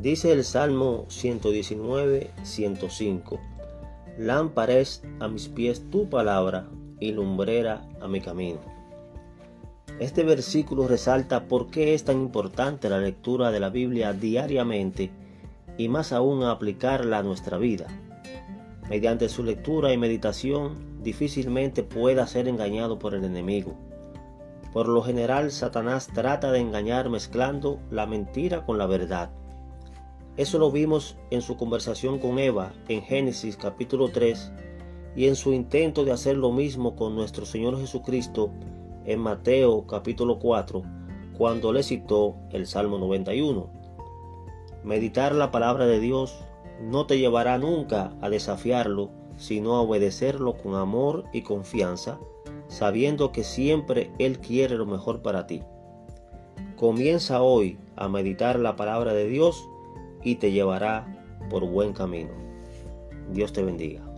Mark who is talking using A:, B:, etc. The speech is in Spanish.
A: Dice el Salmo 119, 105. Lámpara a mis pies tu palabra y lumbrera a mi camino. Este versículo resalta por qué es tan importante la lectura de la Biblia diariamente y más aún aplicarla a nuestra vida. Mediante su lectura y meditación difícilmente pueda ser engañado por el enemigo. Por lo general, Satanás trata de engañar mezclando la mentira con la verdad. Eso lo vimos en su conversación con Eva en Génesis capítulo 3 y en su intento de hacer lo mismo con nuestro Señor Jesucristo en Mateo capítulo 4 cuando le citó el Salmo 91. Meditar la palabra de Dios no te llevará nunca a desafiarlo, sino a obedecerlo con amor y confianza, sabiendo que siempre Él quiere lo mejor para ti. Comienza hoy a meditar la palabra de Dios y te llevará por buen camino. Dios te bendiga.